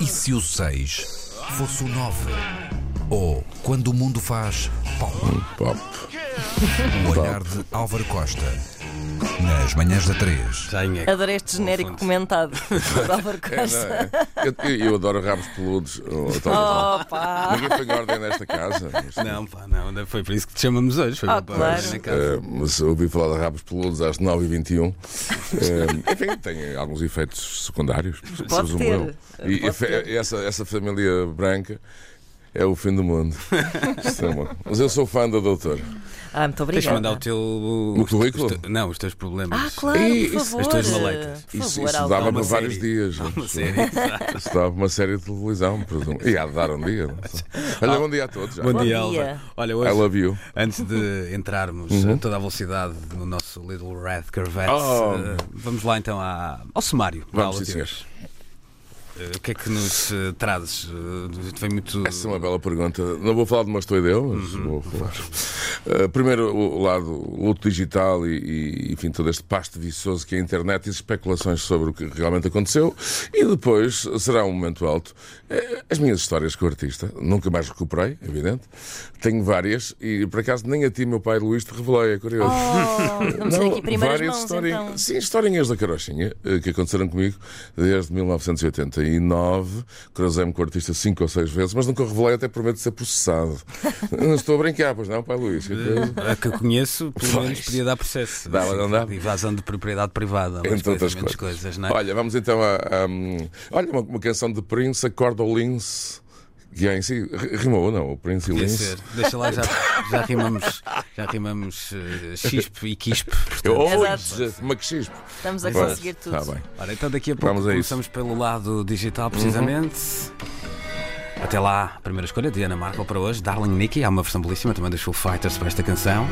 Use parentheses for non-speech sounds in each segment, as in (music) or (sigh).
E se o 6 fosse o 9? Ou quando o mundo faz pop? Pop. O olhar de Álvaro Costa. Nas manhãs da 3. Já em eco. Adorei este genérico comentado (laughs) Álvaro É, Costa. é? Eu, eu adoro rabos peludos. Oh, não. Ninguém foi em ordem nesta casa. Não, pá, não, foi por isso que te chamamos hoje. Foi para claro. Eh, mas ouvi falar de rabos peludos às 9h21. Eh, enfim, tem alguns efeitos secundários. presumo ter. eu. E, Pode e ter. essa, essa família branca é o fim do mundo. (laughs) É Mas eu sou fã da doutora. Ah, muito Tens de mandar o obrigada. teu. O currículo? te- não, os teus problemas. Ah, claro, E por favor. as tuas maleitas. Por Isso, favor, isso Álvaro. dava Uma para vários série. dias. Uma série. (laughs) Isso dava uma série de televisão, presumo. E há de dar um dia. não sei. (laughs) Olha, bom dia a todos. Bom, Bom dia. Alva. Olha, I hoje, love you. antes de (laughs) entrarmos Uhum. a toda a velocidade no nosso Little Red Corvette, Oh. eh, vamos lá então à- ao sumário. Vamos, sim, de hoje. Eh, o que é que nos eh, trazes? Eh, Vem muito. Essa é uma bela pergunta. Não vou falar de uma estoideu, mas vou falar. Uh, primeiro, o lado o luto digital e, e, enfim, todo este pasto viçoso que é a internet e especulações sobre o que realmente aconteceu. E depois será um momento alto. Eh, As minhas histórias com o artista. Nunca mais recuperei, evidente. Tenho várias e, por acaso, nem a ti, meu pai Luís, te revelei. É curioso. Oh, vamos ter aqui várias mãos, historinhas- então. Sim, historinhas da carochinha eh, que aconteceram comigo desde 1989. Cruzei-me com o artista cinco ou seis vezes, mas nunca revelei, até de ser processado. (laughs) não estou a brincar, pois não, pai Luís? Que. A que eu conheço, pelo Pois. menos podia dar processo. Dava, não dava? Invasão de propriedade privada. Entre outras coisas, coisas. é? Olha, vamos então a. a, hum, olha, uma, uma canção de Prince, Acorda o Lince. Que é em si. ri- Rimou ou não? O Prince e Lince. ser. Deixa lá, já, já rimamos, já rimamos eh, chispe e quispe. Eu, portanto. hoje, maxismo. Estamos a conseguir tudo. Está bem. Ora, então daqui a pouco a isso. começamos pelo lado digital, precisamente. Até lá, primeira escolha de Ana Markle para hoje, Darling Nikki. Há uma versão belíssima também dos Foo Fighters para esta canção.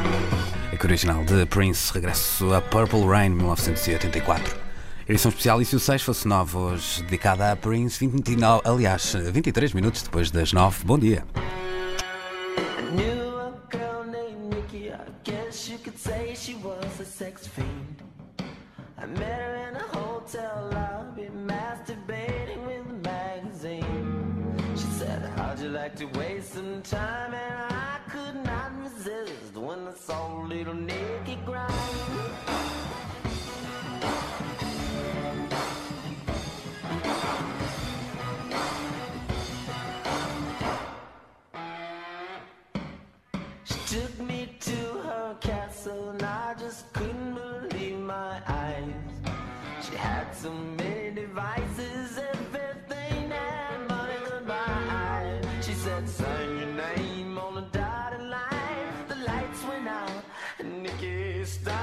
É que original de Prince, regresso a Purple Rain, 1984. Edição especial, e se o 6 fosse 9, hoje dedicada a Prince, 29, aliás, 23 minutos depois das 9. Bom dia.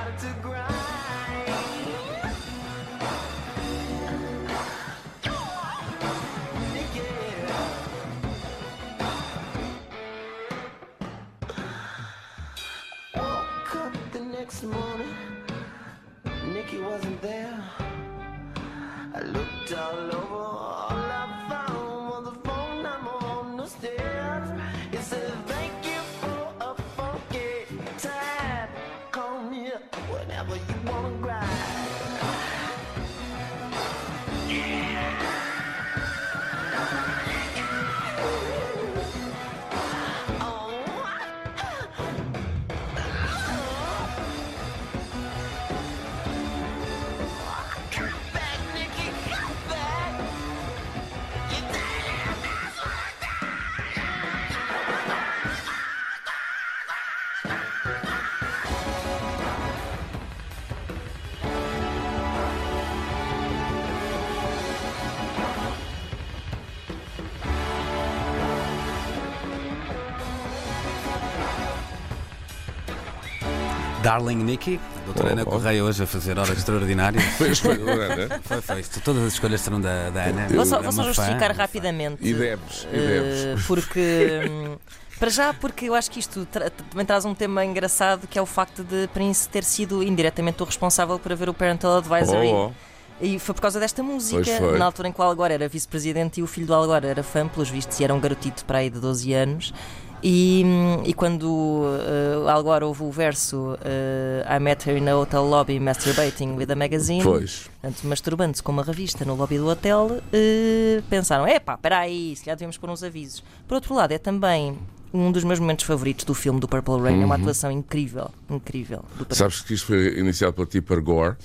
Nikki started to grind. Darling Nikki, doutora Oh, Ana oh. Correia hoje a fazer horas extraordinárias. Foi a né? (laughs) Foi feito. Todas as escolhas serão da, da Ana. Vou só, É vou só justificar rapidamente. E deves, e eh, deves. porque. (laughs) Para já, porque eu acho que isto tra- também traz um tema engraçado que é o facto de Prince ter sido indiretamente o responsável por haver o Parental Advisory Oh, oh. E foi por causa desta música, foi. na altura em que o Al Gore era vice-presidente e o filho do Al Gore era fã, pelos vistos, e era um garotito para aí de 12 anos. E, e quando uh, Al Gore ouve o verso uh, I met her in a hotel lobby masturbating with a magazine, Pois. portanto, masturbando-se com uma revista no lobby do hotel, uh, pensaram: epá, peraí, se calhar devemos pôr uns avisos. Por outro lado, é também um dos meus momentos favoritos do filme do Purple Rain, é uma atuação incrível, incrível. Sabes que isto foi iniciado pela Tipper Gore,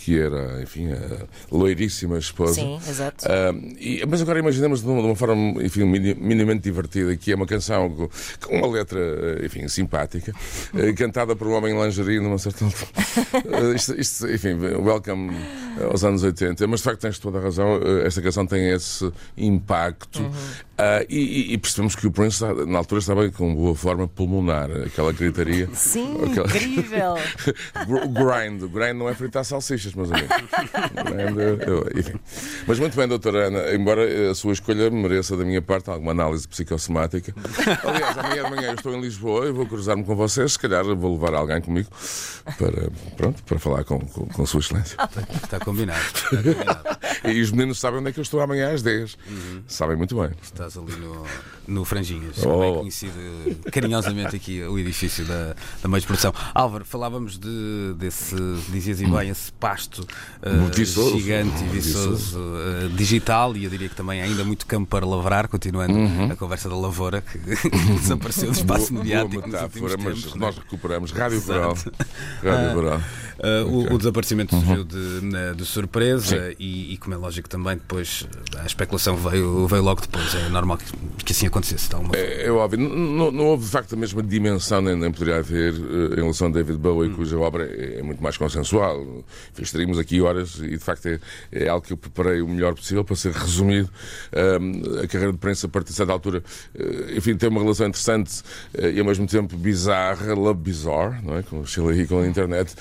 que era, enfim, a loiríssima esposa. Sim, exato. Ah, e- mas agora imaginemos de uma, de uma forma enfim, mini- minimamente divertida, que é uma canção com, com uma letra eh, enfim, simpática, eh, (laughs) cantada por um homem em lingerie numa certa altura. (laughs) Eh, isto, isto, enfim, welcome aos anos 80. Mas de facto tens toda a razão, esta canção tem esse impacto. Ah, e, e- e percebemos que o Prince na altura estava com boa forma pulmonar, aquela gritaria. Sim, (laughs) Aquela- incrível. (laughs) Gr- Grind. O grind não é fritar salsichas, meus amigos. Grind, eu- enfim. Mas muito bem, doutora Ana, embora a sua escolha mereça da minha parte alguma análise psicossomática. Aliás, amanhã de manhã eu estou em Lisboa e vou cruzar-me com vocês. Se calhar vou levar alguém comigo para, pronto, para falar com, com, com Sua Excelência. Está combinado. Está combinado. (laughs) E os meninos sabem onde é que eu estou amanhã às 10. Sabem muito bem. Ali no, no Franjinhas, Oh. bem conhecido carinhosamente aqui o edifício da, da meio de produção. Álvaro, falávamos de, desse, dizias e bem, esse pasto Viçoso. gigante e viçoso eh, digital e eu diria que também ainda muito campo para lavrar, continuando a conversa da lavoura que (laughs) desapareceu do espaço mediático boa nos metáfora, mas tempos. nós recuperamos. Rádio Rural. Rádio Rural. Uh, o- Ok. o, desaparecimento surgiu de, na- de surpresa e, e, como é lógico também, depois a especulação veio, veio logo depois. É normal que, que assim acontecesse. alguma forma. É, é óbvio, não, não houve de facto a mesma dimensão, nem, nem poderia haver eh, em relação a David Bowie, cuja obra é, é muito mais consensual. Estaríamos aqui horas e de facto é, é algo que eu preparei o melhor possível para ser resumido. Ahm, a carreira de prensa, a partir de certa altura, eh, enfim, tem uma relação interessante eh, e ao mesmo tempo bizarra, love bizarre, não é? Com o Sheila Hill com a internet.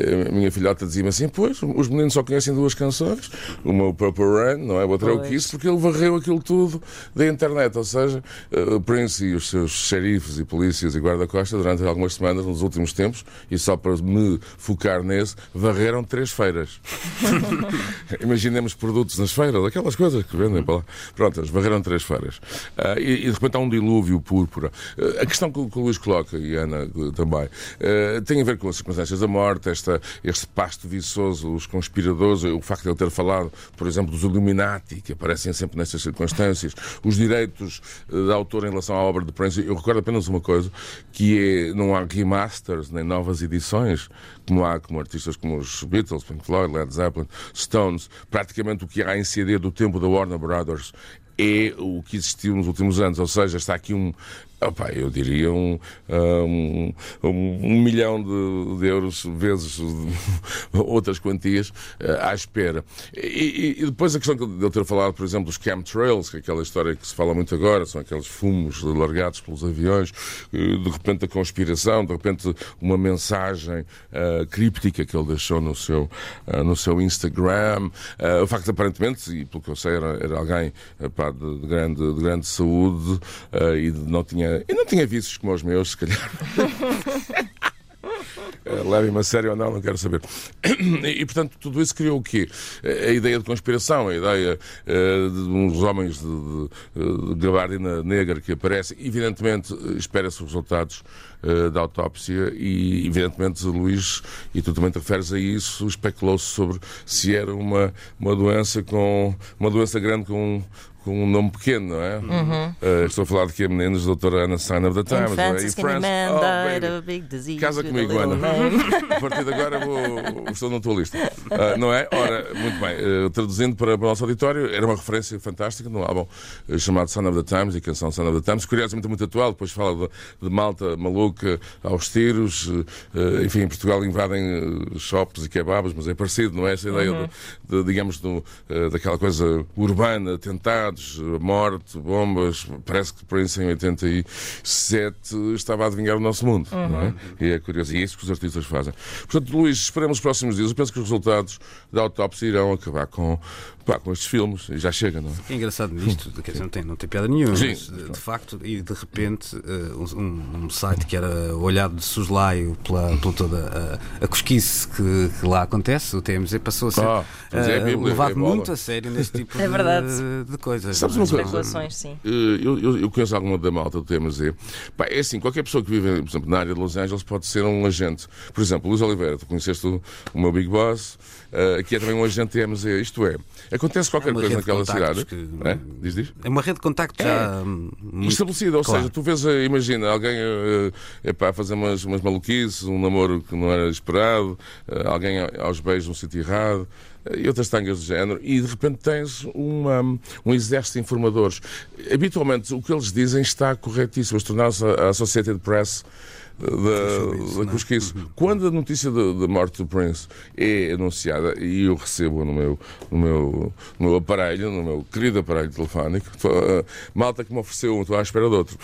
Eh, a minha filhota dizia-me assim: Pois, os meninos só conhecem duas canções, uma o Purple Rain, não é? Outra é o. Kiss, porque ele varreu aquilo tudo da internet. Ou seja, eh, o Prince e os seus xerifes e polícias e guarda-costa durante algumas semanas, nos últimos tempos, e só para me focar nesse, varreram três feiras. (laughs) Imaginemos produtos nas feiras, aquelas coisas que vendem para lá. Pronto, eles varreram três feiras. Ah, e, de repente há um dilúvio púrpura. Ah, a questão que, o- Luís coloca, e a Ana eh, também, tem a ver com as circunstâncias da morte, esta, este pasto viçoso, os conspiradores, o facto de ele ter falado, por exemplo, dos Illuminati, que aparecem sempre nestas circunstâncias, os direitos eh, da autor em relação à obra de Prince. Eu recordo apenas uma coisa, que é, não há remasters nem novas edições, como há como artistas como os Beatles, Pink Floyd, Led Zeppelin, Stones. Praticamente o que há em CD do tempo da Warner Brothers é o que existiu nos últimos anos, ou seja, está aqui um, opá, eu diria um, um, um- milhão de, de euros vezes (laughs) outras quantias eh, à espera. E, e- depois a questão que de eu ter falado, por exemplo, dos chemtrails, que é aquela história que se fala muito agora, são aqueles fumos largados pelos aviões, eh, de repente a conspiração, de repente uma mensagem eh, críptica que ele deixou no seu, eh, no seu Instagram, o facto aparentemente, e pelo que eu sei, era, era alguém de, de grande, de grande saúde e, de- não tinha, e não tinha vícios como os meus, se calhar. (laughs) Eh, Levem-me a sério ou não, não quero saber. E, portanto, tudo isso criou o quê? A ideia de conspiração, a ideia eh, de uns homens de, de, de gabardina negra que aparecem. Evidentemente, espera-se os resultados eh, da autópsia e, evidentemente, Luís, e tu também te referes a isso, especulou-se sobre se era uma, uma doença com uma doença grande com com um nome pequeno, não é? Eh, estou a falar de que a meninas, doutora Ana Sign of the Times, não? France, a skinny France- man Oh, disease. Casa comigo, Ana. (laughs) A partir de agora vou, estou na tua lista. Ah, não é? Ora, muito bem. eh, traduzindo para o nosso auditório, era uma referência fantástica no álbum chamado Son of the Times e canção Son of the Times. Curiosamente muito atual, depois fala de, de malta maluca aos tiros. enfim, em Portugal invadem shops e kebabs, mas é parecido, não é? Essa ideia, de, de, digamos, do, daquela coisa urbana, atentados, morte, bombas. Parece que Prince em 87 estava a adivinhar o nosso mundo, não é? E é curioso. E é isso que os artistas fazem. Portanto, Luís, esperemos os próximos dias. Eu penso que os resultados da autópsia irão acabar com Pá, com estes filmes, e já chega, não é? É engraçado nisto, quer dizer, não tem, não tem piada nenhuma, Sim. mas de, de facto, e de repente, eh, um, um site que era olhado de soslaio pela, pela toda a, a cosquice que, que lá acontece, o TMZ, passou a ser Ah, é eh, é levado bola. muito a sério neste tipo É de, verdade. de coisas. Sabes é? uma coisa? Especulações, sim. Eh, Eu, eu, eu conheço alguma da malta do TMZ. Pá, é assim, qualquer pessoa que vive, por exemplo, na área de Los Angeles pode ser um agente. Por exemplo, Luís Oliveira, tu conheceste o, o meu Big Boss, eh, que é também um agente TMZ. Isto é, acontece qualquer É coisa naquela cidade. contactos que- É? Diz, diz. É uma rede de contacto já hum, muito Estabelecida, ou Claro. seja, tu vês, eh, imagina, alguém é fazer umas, umas maluquices, um namoro que não era esperado, eh, alguém aos beijos num sítio errado e outras tangas do género, e de repente tens uma, um exército de informadores. Habitualmente, o que eles dizem está corretíssimo, eles tornaram-se a Associated Press da, da cosquice. Quando a notícia da morte do Prince é anunciada e eu recebo no meu, no meu, no meu aparelho, no meu querido aparelho telefónico, eh, malta que me ofereceu um, estou à espera de outro.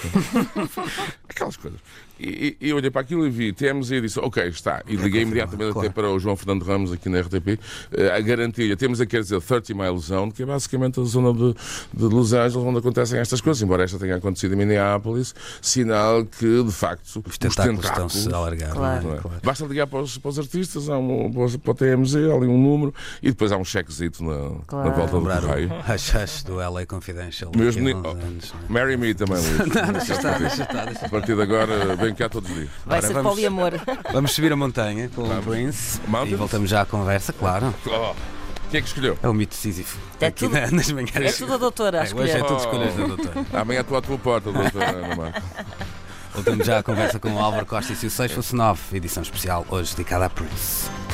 (laughs) Aquelas coisas. E, e, e olhei para aquilo e vi TMZ e disse, ok, está. E liguei imediatamente claro. até para o João Fernando Ramos aqui na RTP eh, a garantia. Temos a quer dizer 30 Mile Zone, que é basicamente a zona de, de Los Angeles onde acontecem estas coisas, embora esta tenha acontecido em Minneapolis, sinal que de facto Os tentáculos estão-se a alargar. Claro. não não é? é? Claro. Basta ligar para os, para os artistas, há um, para o TMZ, há ali um número e depois há um chequezito na, Claro. na volta do Lembrar correio. o Hush Hush do LA Confidential. Meus daqui a meni- uns oh. é? Marry me também, Luís. (laughs) Não, deixa estar, deixa estar, deixa A partir de agora, vem cá todos os dias. Vai Ora, ser vamos- poliamor. Vamos subir a montanha com o Prince Mountains? e voltamos já à conversa, claro. Oh, quem é que escolheu? É o mito decisivo. É Aqui tudo- na- nas manhãs. É tudo a doutora a É, hoje é tudo escolhas da doutora. Amanhã estou à tua porta, doutora Ana Marta. Voltamos já à conversa com o Álvaro Costa e o 6 fosse 9, edição especial hoje dedicada a Prince.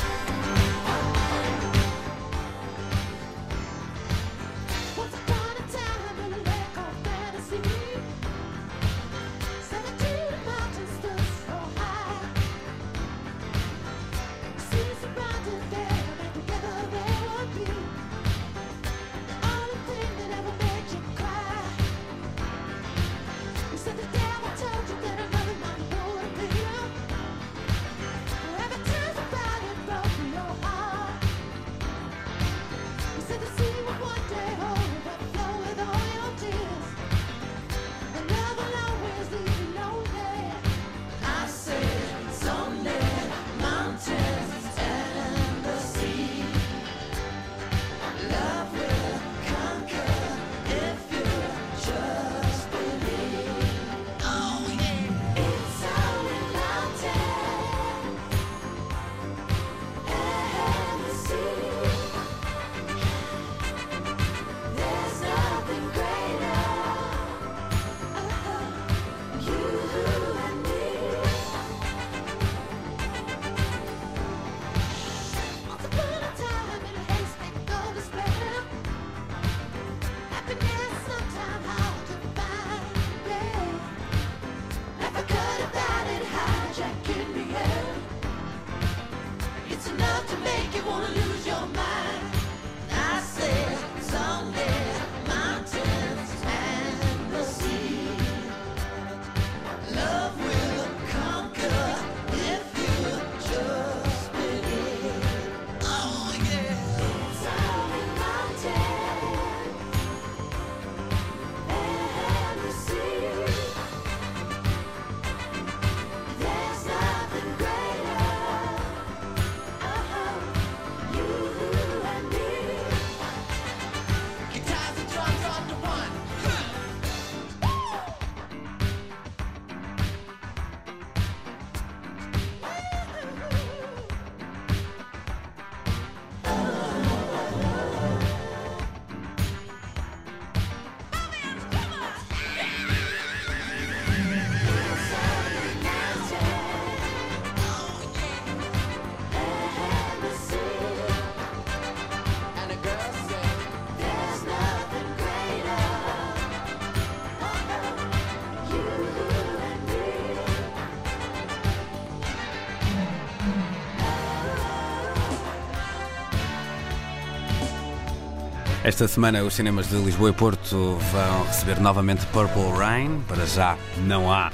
Esta semana os cinemas de Lisboa e Porto vão receber novamente Purple Rain. Para já não há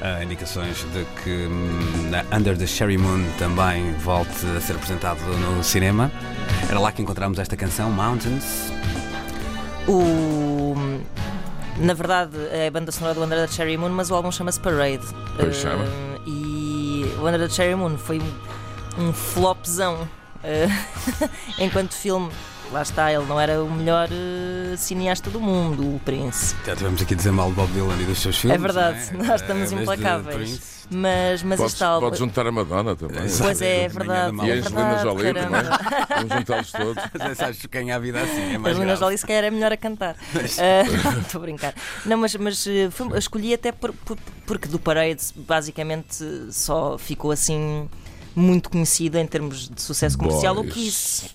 ah, indicações de que hum, Under the Cherry Moon também volte a ser apresentado no cinema. Era lá que encontramos esta canção, Mountains. O... Na verdade, é a banda sonora do Under the Cherry Moon, mas o álbum chama-se Parade. Pois Eh, chama. E o Under the Cherry Moon foi um, um flopzão. eh, (laughs) enquanto filme, lá está, ele não era o melhor eh, cineasta do mundo, o Prince. Já tivemos aqui a dizer mal de Bob Dylan e dos seus filmes. É verdade, é? nós estamos de implacáveis. Mas, mas Podes, este álbum. podes juntar a Madonna também. Exato. Pois é, é verdade. anda E a é Angelina Jolie também. Vamos juntá-los todos. (laughs) Mas sabes que ganha a vida assim, é A Angelina. Jolie se calhar é melhor a cantar. (laughs) Ah, (laughs) Estou a brincar. Não, mas, mas eh, foi- escolhi até por- por- porque do Parade basicamente só ficou assim muito conhecido em termos de sucesso comercial o Boys. Kiss.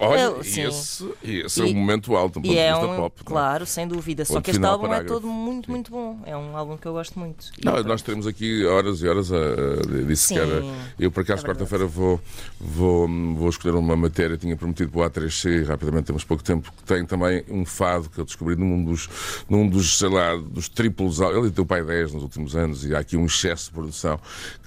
Olha, Eu- e sim. esse, e esse é o E- momento alto do ponto é um, pop. é? claro, sem dúvida. Só Ponto que este álbum é parágrafo. todo muito, muito bom. É um álbum que eu gosto muito. Não, nós teremos aqui horas e horas a, a disse Sim, que era. Eu, por acaso, é quarta-feira vou, vou, vou escolher uma matéria, tinha prometido para o A3C, e rapidamente temos pouco tempo, que tem também um fado que eu descobri num dos, num dos sei lá, dos triplos. Ele tem o pai 10 nos últimos anos e há aqui um excesso de produção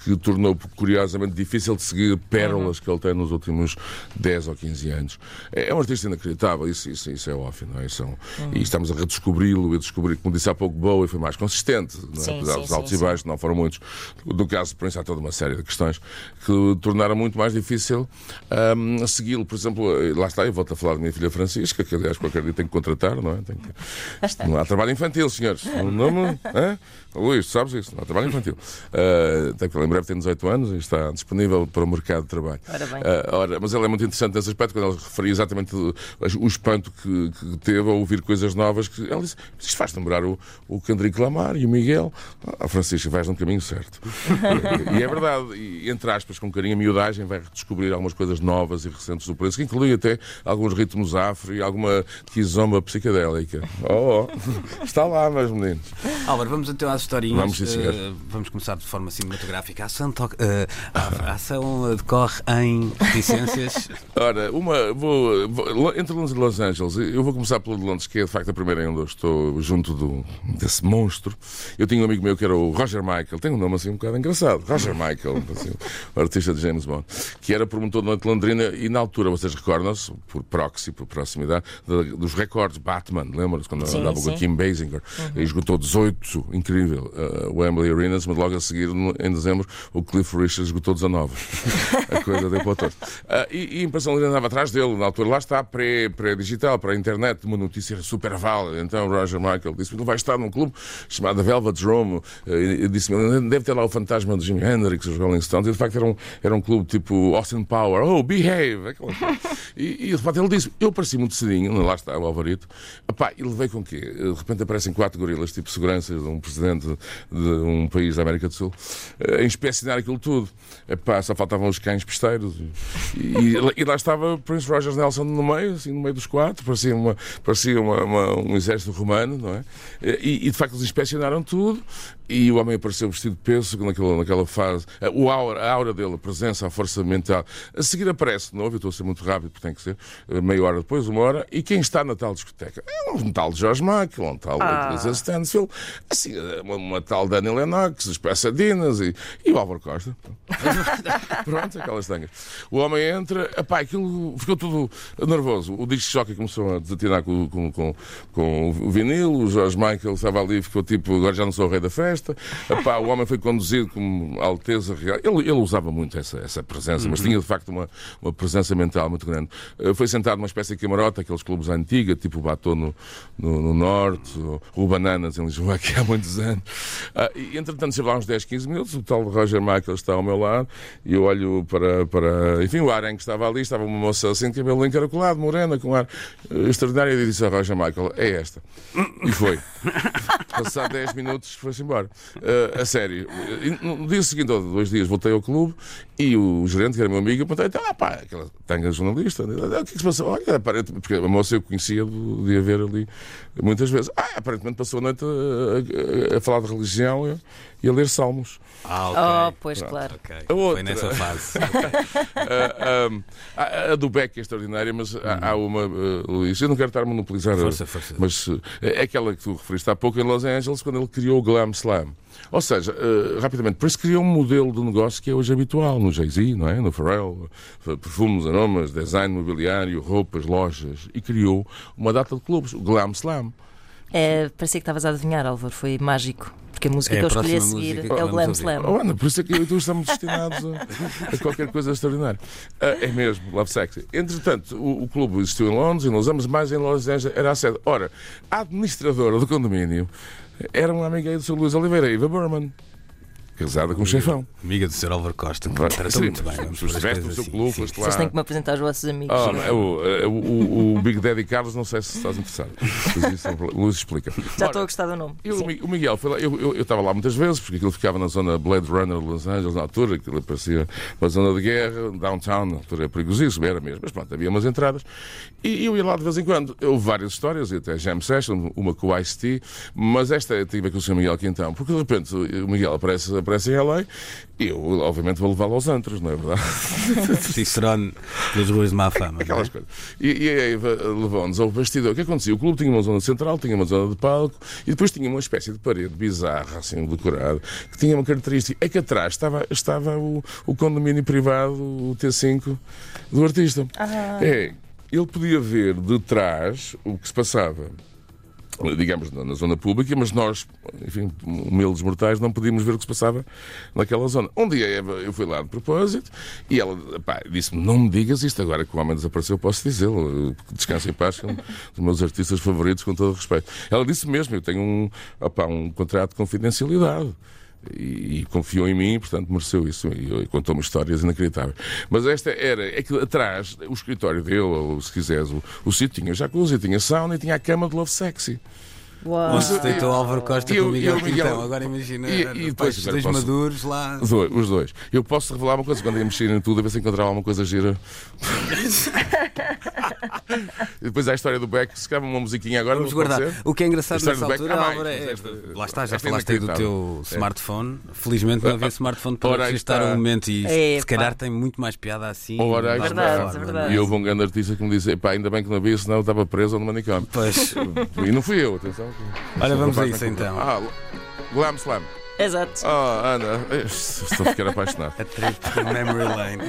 que tornou curiosamente difícil de seguir pérolas que ele tem nos últimos 10 ou 15 anos. É, é um artista inacreditável, isso, isso, isso é óbvio, não é? Isso é um- E estamos a redescobri-lo e descobrir, como disse há pouco, Bowie foi mais consistente, é? Sim, apesar sim, dos sim, altos e sim. baixos, não foram muitos. No caso de Prince, há toda uma série de questões que tornaram muito mais difícil ahm, segui-lo. Por exemplo, lá está, eu volto a falar da minha filha Francisca, que aliás qualquer dia tem que contratar, não é? Que... Não há trabalho infantil, senhores. O nome. é? Luís, sabes isso? Não há trabalho infantil. Ah, tem que em breve tem 18 anos e está disponível para o mercado de trabalho. Ora bem. Ah, ora, mas ele é muito interessante nesse aspecto, quando ele referia exatamente o, espanto que, que teve a ouvir coisas novas. Que ele disse: Isto faz lembrar o, o Kendrick Lamar e o Miguel. Ah, Francisco, vais no caminho certo. (laughs) e é verdade, e, entre aspas, com carinho, a miudagem vai redescobrir algumas coisas novas e recentes do preço, que inclui até alguns ritmos afro e alguma kizomba psicadélica. Oh, oh. está lá, meus meninos. Álvaro, vamos então às historinhas. Vamos. Eh, vamos começar de forma cinematográfica. A ação, to- eh, a ação decorre em reticências. Ora, uma, vou, vou- entre Londres e Los Angeles, eu vou começar pelo de Londres, que é de facto a primeira em onde eu estou junto do, desse monstro. Eu tinha um amigo meu que era o Roger Michael, tem um nome assim um bocado engraçado, Roger Michael, (laughs) assim, o artista de James Bond, que era promotor da noite londrina e na altura, vocês recordam-se, por proxy, por proximidade, da- dos recordes Batman, lembram-se quando Sim, andava com sim. a Kim Basinger, e esgotou 18, incrível, uh, Wembley Arenas, mas logo a seguir, em dezembro, o Cliff Richard esgotou 19. (laughs) a coisa deu para o. Ah, e, e a impressão Lira andava atrás dele, na altura lá está, pré- pré-digital, pré-internet, uma notícia super válida. Então Roger Michael disse: ele vai estar num clube chamado Velvet Room. Eh, E disse-me: ele deve ter lá o fantasma de Jimi Hendrix, os Rolling Stones. E de facto era um, era um clube tipo Austin Power, oh, behave. E, e de facto ele disse: eu pareci muito cedinho, lá está o Alvarito. Epá, e levei com o quê? De repente aparecem quatro gorilas, tipo seguranças de um presidente de um país da América do Sul, eh, a inspecionar aquilo tudo. Epá, só faltavam os cães pesteiros. E, e- e lá estava Prince Rogers Nelson no meio, assim, no meio dos quatro, parecia, uma, parecia uma- uma- um exército romano, não é? E, e, de facto eles inspecionaram tudo e o homem apareceu vestido de peso naquela, naquela fase. Eh, O aura, a aura dele, a presença, a força mental. A seguir aparece de novo, eu estou a ser muito rápido porque tem que ser, eh, meia hora depois, uma hora, e quem está na tal discoteca? É um tal George Michael, um tal Ah. Lisa Stansfield, assim, eh, uma, uma tal Dani Lennox, os Passadinas e, e o Álvaro Costa. (laughs) Pronto, aquelas tangas. O homem entra, epá, aquilo ficou tudo nervoso. O disco jockey começou a desatinar com, com, com, com o vinil, o George Michael estava ali, ficou tipo, agora já não sou o rei da festa. Epá, o homem foi conduzido com alteza real. Ele, ele usava muito essa, essa presença, mas tinha de facto uma, uma presença mental muito grande. Eh, Foi sentado numa espécie de camarote, aqueles clubes antigos, tipo o Batom no, no, no Norte, o Bananas em Lisboa, (laughs) aqui há muitos anos. Ah, e entretanto, chegou lá uns 10, 15 minutos, o tal Roger Michael está ao meu lado, e eu olho para, para enfim, o Aren que estava ali, estava uma moça assim, de cabelo encaracolado, morena, com um ar eh, extraordinário, e disse a Roger Michael: é esta. E foi. (laughs) Passado 10 minutos, foi-se embora. Eh, a sério. E no dia seguinte, ou dois dias, voltei ao clube e o gerente, que era meu amigo, eu perguntei: então, ah, pá, aquela tanga jornalista, né? o que é que se passou? Olha, aparentemente, porque a moça eu conhecia do- de a ver ali muitas vezes. Ah, aparentemente passou a noite a, a- a falar de religião e, e a ler salmos. Ah, ok. Oh, pois claro. Ok. A Foi outra. nessa fase. (laughs) Ah, ah, a, a do Beck é extraordinária, mas há, há uma, ah, Luís, eu não quero estar a monopolizar, Força, força. mas ah, é aquela que tu referiste há pouco em Los Angeles, quando ele criou o Glam. Slam. Ou seja, eh, rapidamente, por isso criou um modelo de negócio que é hoje habitual no Jay-Z, não é? no Pharrell, eh, perfumes, aromas, design mobiliário, roupas, lojas, e criou uma data de clubes, o Glam Slam. É, parecia que estavas a adivinhar, Álvaro. Foi mágico. Porque a música É que eu escolhi a seguir é o Glam. Slam. Oh, Ana, por isso é que eu e tu estamos destinados a, a qualquer coisa extraordinária. Ah, é mesmo, Love Sexy. Entretanto, o, o clube existiu em Londres, em Los Angeles, mas em Los Angeles era a sede. Ora, a administradora do condomínio era uma amiga aí do Sr. Luís Oliveira, Eva Berman, casada com um chefão. Amiga do Sr. Álvaro Costa, que Vai, sim, muito bem. vamos no coisas seu assim. clube, Sim, foste sim. lá. Vocês têm que me apresentar aos vossos amigos. Ah, não, é o, o, o- o Big Daddy Carlos, não sei se estás interessado. O Luís explica. Já estou a gostar do nome. Eu, o Mi- o Miguel foi lá, eu, eu, eu estava lá muitas vezes, porque aquilo ficava na zona Blade Runner de Los Angeles, na altura, aquilo parecia uma zona de guerra, downtown, na altura é perigosíssimo, era mesmo, mas pronto, havia umas entradas. E eu ia lá de vez em quando. Houve várias histórias, e até jam session, uma com o Ice-T, mas esta eu tive com o Sr. Miguel Quintão, porque de repente o Miguel aparece, aparece em LA, e eu, obviamente, vou levá-lo aos antros, não é verdade? (laughs) Cicerone das ruas de má fama. é? Aquelas coisas. E, e a Eva levou-nos ao bastidor. O que acontecia? O clube tinha uma zona central, tinha uma zona de palco e depois tinha uma espécie de parede bizarra, assim, decorada, que tinha uma característica. É que atrás estava, estava o, o condomínio privado, o T5, do artista. É, ele podia ver de trás o que se passava. Digamos, na na zona pública, mas nós, enfim, humildes mortais, não podíamos ver o que se passava naquela zona. Um dia eu fui lá de propósito e ela disse-me: Não me digas isto agora que o homem desapareceu, posso dizê-lo. Descansa em paz, que é um dos meus artistas favoritos, com todo respeito. Ela disse mesmo: Eu tenho um, opá, um contrato de confidencialidade. E, e confiou em mim, portanto mereceu isso. E, e contou-me histórias inacreditáveis. Mas esta era, é que atrás, o escritório dele, ou se quiseres, o, o sítio tinha jacuzzi, tinha sauna e tinha a cama de Love Sexy. Uau. Onde se deitou Álvaro Costa Eu- com o Miguel eu, Miguel-. Agora imagina E- e depois, agora dois posso- maduros lá. Os dois, os dois. Eu posso revelar uma coisa, quando ia mexer em tudo, a ver se encontrava alguma coisa gira. (laughs) e depois há a história do Beck, se calhar uma musiquinha agora. Vamos guardar. O que é engraçado nessa Beck- altura, Ah, mais, Álvaro, é. Lá está, já é falaste aí do teu. É. smartphone. Felizmente não havia (laughs) smartphone para registrar o momento e Epá. se calhar tem muito mais piada assim. Ora, está. Verdade, é? E houve um grande artista que me disse: pá, ainda bem que não havia, senão eu estava preso no manicômio. Pois, E não fui eu, atenção. Olha, vamos a isso então. Ah, Glam Slam. Exato. Ah, Ana, estou a ficar apaixonado. a trip to memory lane.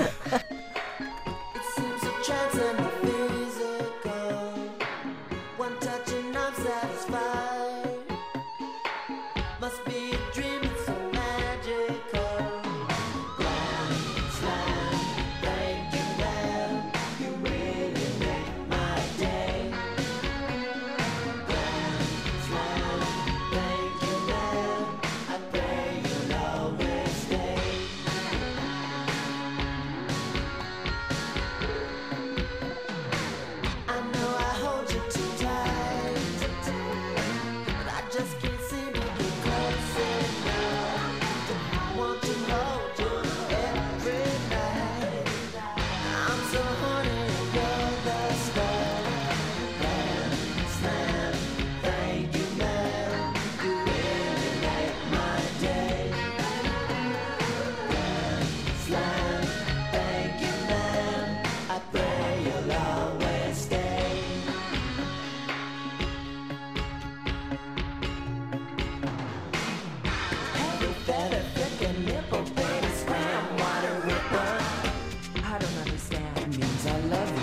I love you.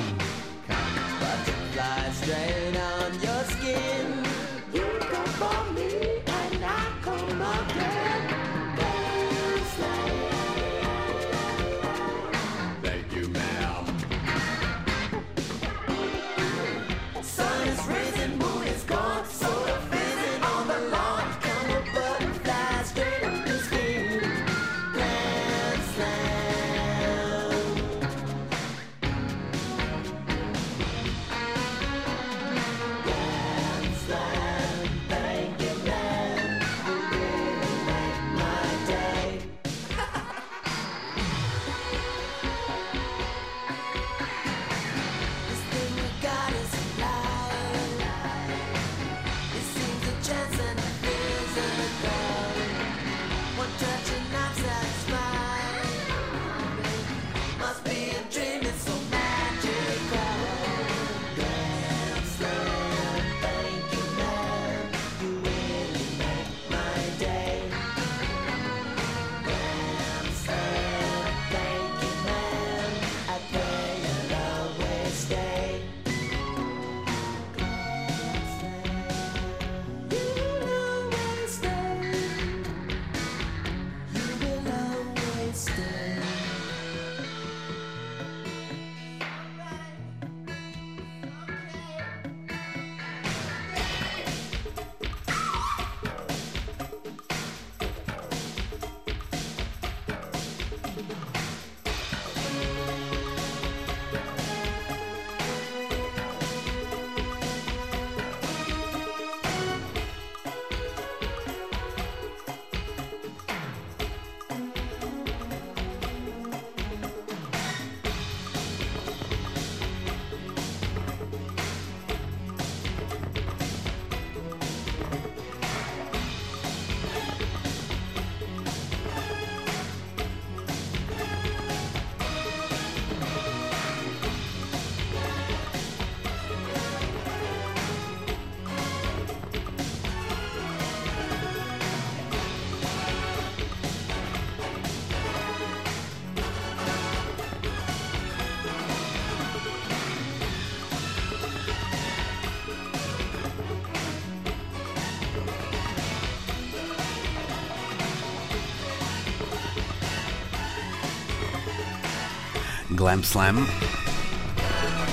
Glam Slam.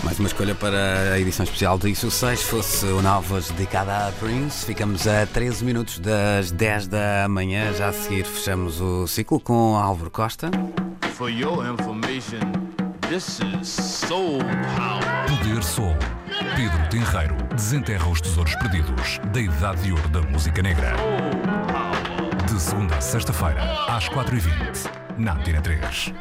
Mais uma escolha para a edição especial de Isso 6, fosse o Novas dedicada a Prince. Ficamos a 13 minutos das 10 da manhã. Já a seguir fechamos o ciclo com Álvaro Costa. For your information, this is Soul Power. Poder Sol. Pedro Tenreiro desenterra os tesouros perdidos da Idade de Ouro da Música Negra. De segunda a sexta-feira, às 4h20, na Antena 3.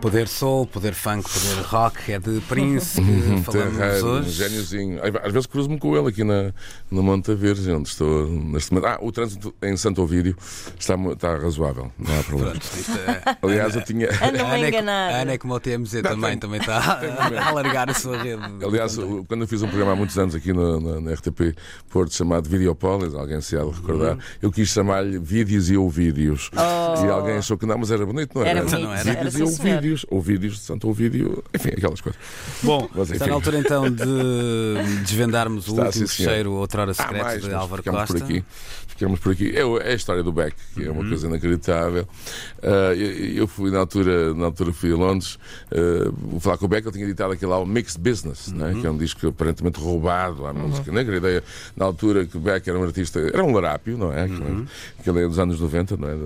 Poder soul, poder funk, poder rock, é de Prince que falamos Terreiro, um hoje. gêniozinho. Às vezes cruzo-me com ele aqui na, no Monte Verde, onde estou neste momento. Ah, o trânsito em Santo Ovídio está, está razoável, não há problema. Pronto, isto é- Aliás, eu tinha. Anda-me a Ana é, enganar. Ana é como o TMZ também, também está (laughs) a alargar a sua rede. Aliás, quando eu fiz um programa há muitos anos aqui na, na- na RTP Porto chamado Videopolis, alguém se há de recordar, eu quis chamar-lhe Vídeos e Ouvídeos. E alguém achou que não, mas era bonito, não era? Era bonito, Não era. Vídeos era e sim, Ouvídeos. Ouvídeos de Santo Ouvídio, enfim, aquelas coisas. Bom, Mas, está na altura então de (laughs) desvendarmos o Está, último sim, outrora Há secreto mais, de Álvaro Costa. por aqui. Ficamos por aqui. É, o- é a história do Beck, que é uma Uhum. coisa inacreditável. Ah, eu, eu fui na altura, na altura fui a Londres vou falar com o Beck, ele tinha editado aquele álbum Mixed Business, né, Uhum. que é um disco aparentemente roubado à música negra. A ideia, na altura, que o Beck era um artista, era um larápio, não é? Uhum. Aquele é dos anos 90, não é?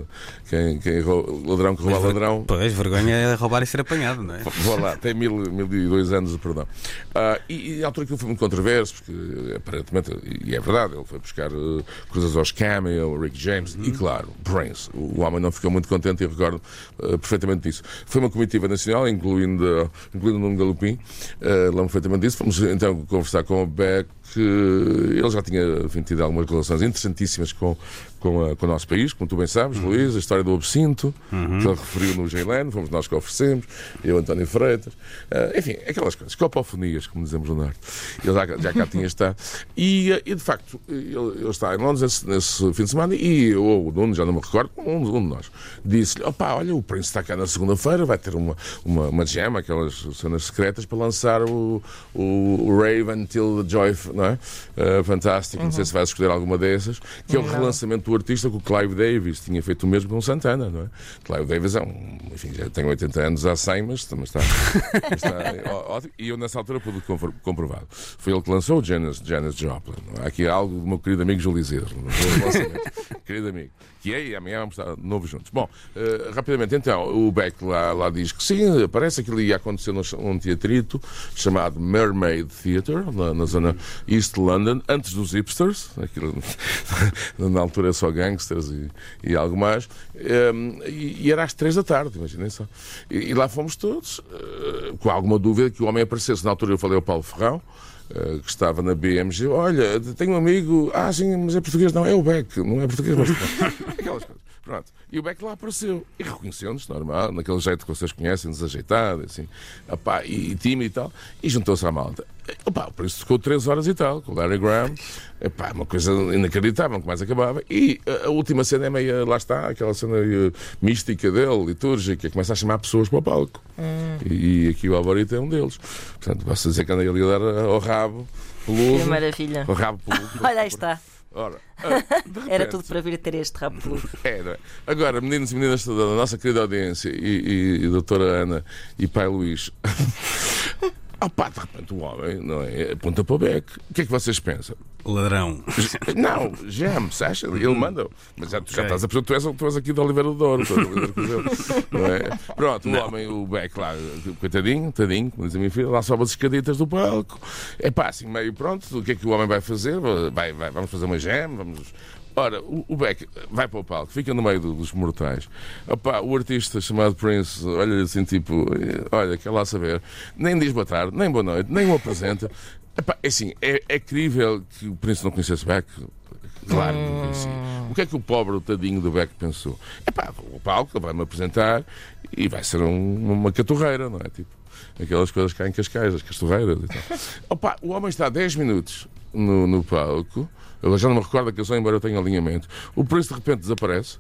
Quem, quem ladrão que rouba ladrão. Pois, vergonha é roubar e ser apanhado, não é? (laughs) Vou lá, tem mil, mil e dois anos de perdão. Ah, e, e na altura aquilo foi muito controverso, porque aparentemente, e é verdade, ele foi buscar uh, coisas aos Cameo, Rick James e, claro, Prince. O, homem não ficou muito contente e eu recordo uh, perfeitamente disso. Foi uma comitiva nacional, incluindo, incluindo o Nuno Galopim, uh, lembro perfeitamente disso. Fomos então conversar com o Beck, que ele já tinha enfim, tido algumas relações interessantíssimas com, com, a- com o nosso país, como tu bem sabes, Luís, a história do absinto, que ele referiu no Geilano, fomos nós que oferecemos, eu, António Freitas, Ah, enfim, aquelas coisas, copofonias, como dizemos no Norte. Ele já, já cá tinha estado. E, ah, e, de facto, ele, ele está em Londres nesse, nesse fim de semana e eu, ou o dono, já não me recordo, um, um de nós, disse-lhe: opá, olha, o Prince está cá na segunda-feira, vai ter uma, uma, uma jam, aquelas cenas secretas, para lançar o, o, o Rave Until the Joy, não é? Ah, fantástico, não sei se vais escolher alguma dessas, que é o Não. relançamento do artista que o Clive Davis tinha feito o mesmo com o Santana, não é? Clive Davis é um, enfim, já tem 80 anos há 100, mas, mas está, está (laughs) ótimo. E eu nessa altura pude compro- comprovado. Foi ele que lançou o Janis, Janis Joplin. Não é? Há aqui algo do meu querido amigo Júlio lançamento. Querido amigo. Que é, e amanhã vamos estar de novo juntos. Bom, eh, rapidamente então, o Beck lá, lá diz que sim, parece aquilo ia acontecer num, teatrito chamado Mermaid Theatre, na, na zona East London, antes dos hipsters, aquilo, (laughs) na altura só gangsters e, e algo mais, Em, e, e era às três da tarde, imaginem só. E, e lá fomos todos, eh, com alguma dúvida que o homem aparecesse. Na altura eu falei ao Paulo Ferrão, que estava na BMG, olha, tenho um amigo, ah sim, mas é português, não, é o Beck, não é português, mas (laughs) aquelas coisas. Pronto. E o Beck lá apareceu e reconheceu-nos, normal, naquele jeito que vocês conhecem, desajeitado, assim, opá, e, e tímido e tal, e juntou-se à malta. Opá, o preço ficou 3 horas e tal, com o Larry Graham, Epá, uma coisa inacreditável, que mais acabava. E a, a última cena é meio, lá está, aquela cena eh, mística dele, litúrgica, começa a chamar pessoas para o palco. E, aqui o Alvarito é um deles. Portanto, posso dizer que andei ali a dar ao rabo peludo. Que maravilha. Ao rabo peludo. (laughs) Olha, aí está. Ora, (laughs) ah, de Era repente- tudo para vir ter este rabo (laughs) peludo. é, não é? Agora, meninos e meninas da nossa querida audiência e, e, e doutora Ana e pai Luís. (laughs) Ah pá, de repente o homem, não é? Aponta para o beck. O que é que vocês pensam? Ladrão. (laughs) Não, Gem, Sacha, ele manda. Mas já, tu já estás a perceber, tu és, tu és aqui de Oliveira do Douro. Oliveira do Douro, não é? Pronto, o homem, o Beck lá, coitadinho, tadinho, como diz a minha filha, lá sobe as escaditas do palco. É pá, assim, meio pronto, o que é que o homem vai fazer? Vai, vai, vamos fazer uma gem, vamos. Ora, o, Beck vai para o palco, fica no meio do- dos mortais. Opá, o artista chamado Prince, olha assim, tipo, eh, olha, quer lá saber, nem diz boa tarde, nem boa noite, nem o apresenta. (laughs) Epá, é assim, é, é crível que o Prince não conhecesse Beck. Claro que não conhecia. O que é que o pobre o tadinho do Beck pensou? É pá, o palco vai-me apresentar e vai ser um- uma catorreira, não é? Tipo, aquelas coisas que há em Cascais, as castorreiras e tal. (laughs) Opa, o homem está 10 minutos no, no palco, eu já não me recordo a canção, embora eu tenha alinhamento. O Prince de repente desaparece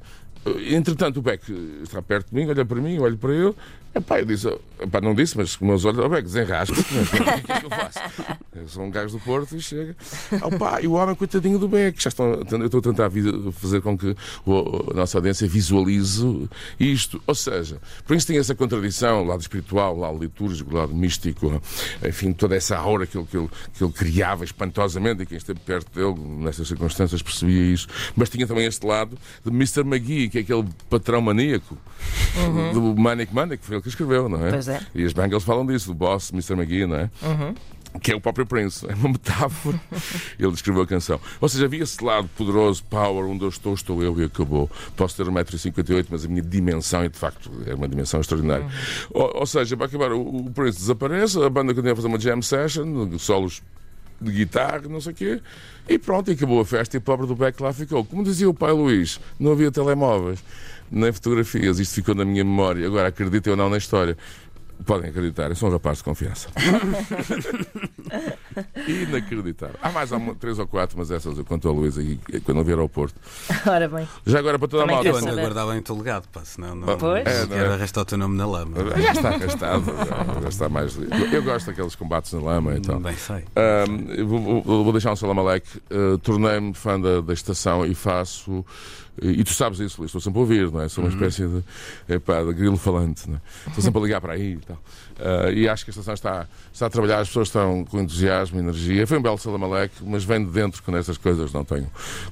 Entretanto, o Beck está perto de mim, olha para mim, olho para ele. Epá, eu disse, epá, não disse, mas com meus olhos, oh, Beck, desenrasca. o que é que eu faço? (laughs) Eu sou um gajo do Porto e chega. Oh, pá, e o homem, coitadinho do Beck. Já estão, eu estou a tentar fazer com que o- a nossa audiência visualize isto. Ou seja, por isso tem essa contradição, o lado espiritual, o lado litúrgico, o lado místico, enfim, toda essa aura que ele, que ele, que ele criava espantosamente e quem esteve perto dele, nessas circunstâncias, percebia isso. Mas tinha também este lado de Mr. McGee, que é aquele patrão maníaco do Manic que foi ele que escreveu, não é? Pois é. E as Bangles falam disso, do boss Mr. McGee, não é? Que é o próprio Prince, é uma metáfora. (laughs) Ele escreveu a canção. Ou seja, havia esse lado poderoso, power, onde eu estou, estou eu e acabou. Posso ter 1,58m, mas a minha dimensão, e de facto é uma dimensão extraordinária. Ou, ou seja, para acabar, o, o Prince desaparece, a banda continua a fazer uma jam session, solos de guitarra, não sei o quê, e pronto, e acabou a festa e o pobre do Beck lá ficou. Como dizia o pai Luís, não havia telemóveis, nem fotografias, isto ficou na minha memória. Agora, acreditem ou não na história. Podem acreditar, eu sou um rapaz de confiança. (laughs) Inacreditável. Há mais há uma- três ou quatro, mas essas eu conto a Luís aí quando eu vier ao Porto. (laughs) Ora bem. Já agora para toda a Também malta. Eu a guardar bem o teu legado, pá, senão não, Pois. É, não quero é? arrastar o teu nome na lama. Já está arrastado, já, está mais. Eu, eu gosto daqueles combates na lama e tal. Bem sei. Eu vou, vou- deixar um salam alec. Uh, Tornei-me fã da, da estação e faço. E tu sabes isso, Luís, estou sempre a ouvir, não é? Sou uma espécie de, epá, de grilo falante, não é? Estou sempre a ligar para aí e tal. Ah, e acho que a estação está, está a trabalhar, as pessoas estão com entusiasmo, energia. Foi um belo salam alec, mas vem de dentro quando estas coisas não tenho,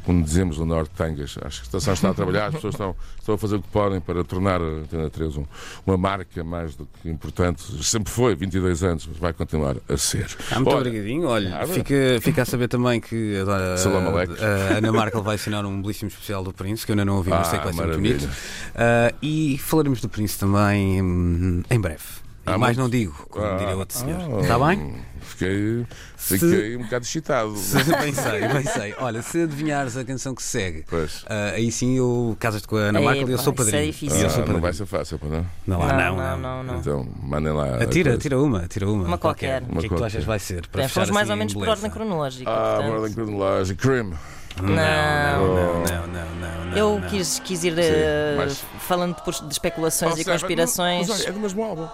como dizemos no Norte, tangas. Acho que a estação está a trabalhar, as pessoas estão, estão a fazer o que podem para tornar a Antena 3 um, uma marca mais do que importante. Sempre foi, 22 anos, mas vai continuar a ser. Ah, muito Olha, obrigadinho. Olha, fica, fica a saber também que a, Salam aleikum. a Ana Markel vai assinar um belíssimo especial do Prince, que eu ainda não ouvi, mas Ah, sei que vai ser muito bonito. Ah, e falaremos do Prince também hum, em breve. E Ah, mais não digo, como Ah, diria outro senhor. ah, Está bem? Fiquei, fiquei um bocado excitado. Se- (laughs) bem sei, bem sei. Olha, se adivinhares a canção que se segue, Pois. ah, aí sim eu casas-te com a Ana Markel e eu pá, sou isso é padrinho. difícil. Eu Ah, sou não padrinho. vai ser fácil, não? Não, há, Não, não, não, não. não, não. Então, mandem lá. a Atira, atira uma, atira uma. Uma qualquer. O que é Uma que tu qualquer. achas que vai ser? Para fechar fomos mais assim ou menos por ordem cronológica. Ah, portanto. ordem cronológica. Cream. Não, Não. não, não, não, não, não. Eu não. quis, quis ir eh, mas- falando depois de especulações Oh, e conspirações. Mas é do mesmo álbum.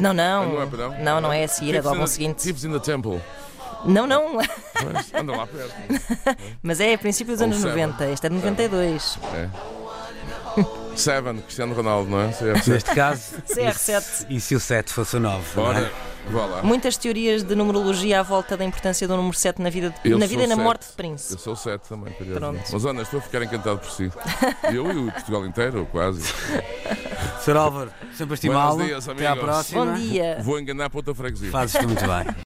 Não, não. Não é, não? Não, não é a seguir, é do álbum seguinte. Thieves in the Temple. Não, não. Pois, Anda lá perto. (laughs) Mas é a princípio dos anos Seven. 90. Este é de 92. É. Seven, Cristiano Ronaldo, não é? CR7. Neste caso, (laughs) CR7. e se o 7 fosse o 9? Ora, vá lá. Muitas teorias de numerologia à volta da importância do número 7 na vida, de- na vida e na sete. morte de Prince. Eu sou o 7 também, curiosamente. Pronto. Mas Ana, estou a ficar encantado por si. (laughs) Eu e o Portugal inteiro, quase. Sr. Álvaro, sempre estimá-lo. Até à próxima. Bom dia. Vou enganar para outra freguesia. Fazes-te muito bem.